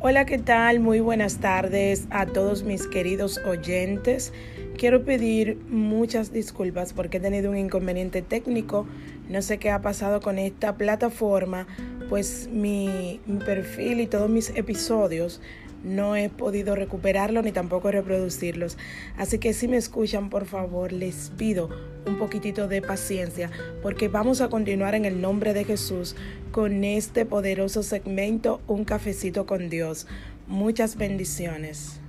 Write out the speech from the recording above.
Hola, ¿qué tal? Muy buenas tardes a todos mis queridos oyentes. Quiero pedir muchas disculpas porque he tenido un inconveniente técnico. No sé qué ha pasado con esta plataforma, pues mi, perfil y todos mis episodios no he podido recuperarlo ni tampoco reproducirlos. Así que si me escuchan, por favor, les pido un poquitito de paciencia porque vamos a continuar en el nombre de Jesús con este poderoso segmento Un cafecito con Dios. Muchas bendiciones.